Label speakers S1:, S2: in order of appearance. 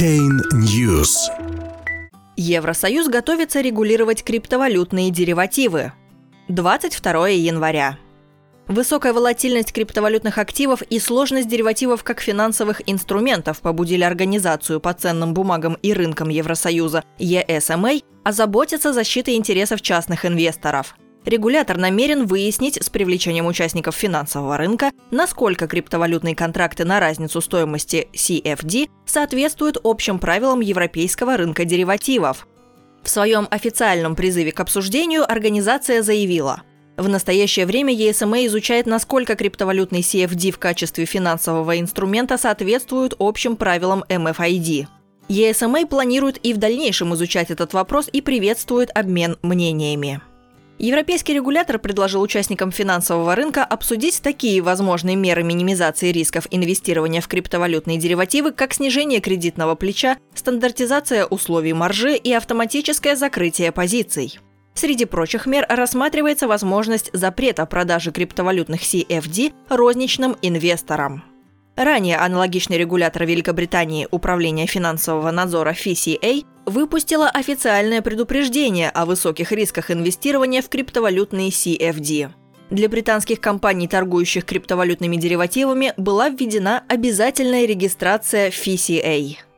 S1: Chain News.
S2: Евросоюз готовится регулировать криптовалютные деривативы. 22 января. Высокая волатильность криптовалютных активов и сложность деривативов как финансовых инструментов побудили организацию по ценным бумагам и рынкам Евросоюза ESMA озаботиться защитой интересов частных инвесторов – Регулятор намерен выяснить с привлечением участников финансового рынка, насколько криптовалютные контракты на разницу стоимости CFD соответствуют общим правилам европейского рынка деривативов. В своем официальном призыве к обсуждению организация заявила – в настоящее время ESMA изучает, насколько криптовалютный CFD в качестве финансового инструмента соответствует общим правилам MFID. ESMA планирует и в дальнейшем изучать этот вопрос и приветствует обмен мнениями. Европейский регулятор предложил участникам финансового рынка обсудить такие возможные меры минимизации рисков инвестирования в криптовалютные деривативы, как снижение кредитного плеча, стандартизация условий маржи и автоматическое закрытие позиций. Среди прочих мер рассматривается возможность запрета продажи криптовалютных CFD розничным инвесторам. Ранее аналогичный регулятор Великобритании Управление финансового надзора FCA выпустила официальное предупреждение о высоких рисках инвестирования в криптовалютные CFD. Для британских компаний, торгующих криптовалютными деривативами, была введена обязательная регистрация FCA –